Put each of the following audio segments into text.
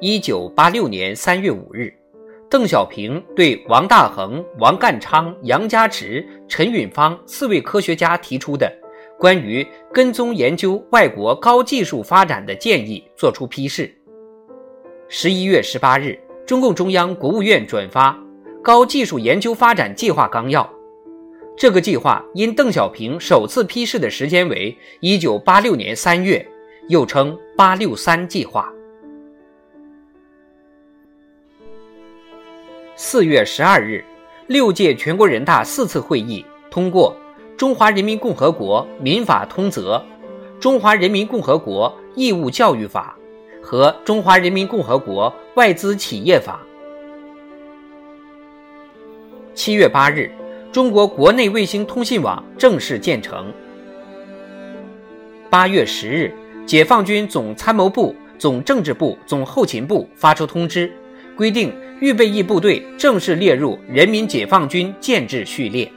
一九八六年三月五日，邓小平对王大珩、王淦昌、杨家池、陈允芳四位科学家提出的关于跟踪研究外国高技术发展的建议作出批示。十一月十八日，中共中央、国务院转发《高技术研究发展计划纲要》。这个计划因邓小平首次批示的时间为一九八六年三月，又称“八六三计划”。四月十二日，六届全国人大四次会议通过《中华人民共和国民法通则》《中华人民共和国义务教育法》和《中华人民共和国外资企业法》。七月八日，中国国内卫星通信网正式建成。八月十日，解放军总参谋部、总政治部、总后勤部发出通知，规定。预备役部队正式列入人民解放军建制序列。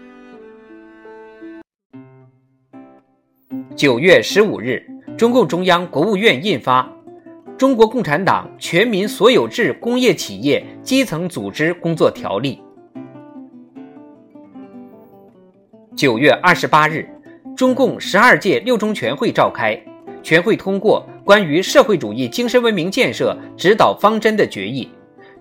九月十五日，中共中央、国务院印发《中国共产党全民所有制工业企业基层组织工作条例》。九月二十八日，中共十二届六中全会召开，全会通过关于社会主义精神文明建设指导方针的决议。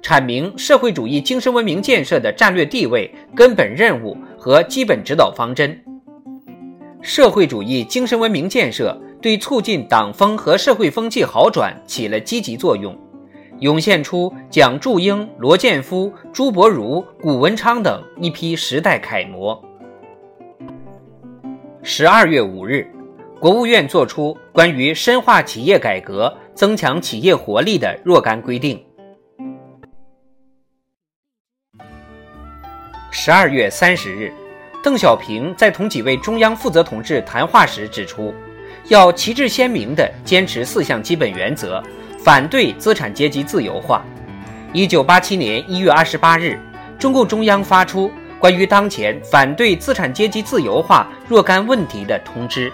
阐明社会主义精神文明建设的战略地位、根本任务和基本指导方针。社会主义精神文明建设对促进党风和社会风气好转起了积极作用，涌现出蒋祝英、罗建夫、朱伯儒、谷文昌等一批时代楷模。十二月五日，国务院作出关于深化企业改革、增强企业活力的若干规定。十二月三十日，邓小平在同几位中央负责同志谈话时指出，要旗帜鲜明地坚持四项基本原则，反对资产阶级自由化。一九八七年一月二十八日，中共中央发出关于当前反对资产阶级自由化若干问题的通知。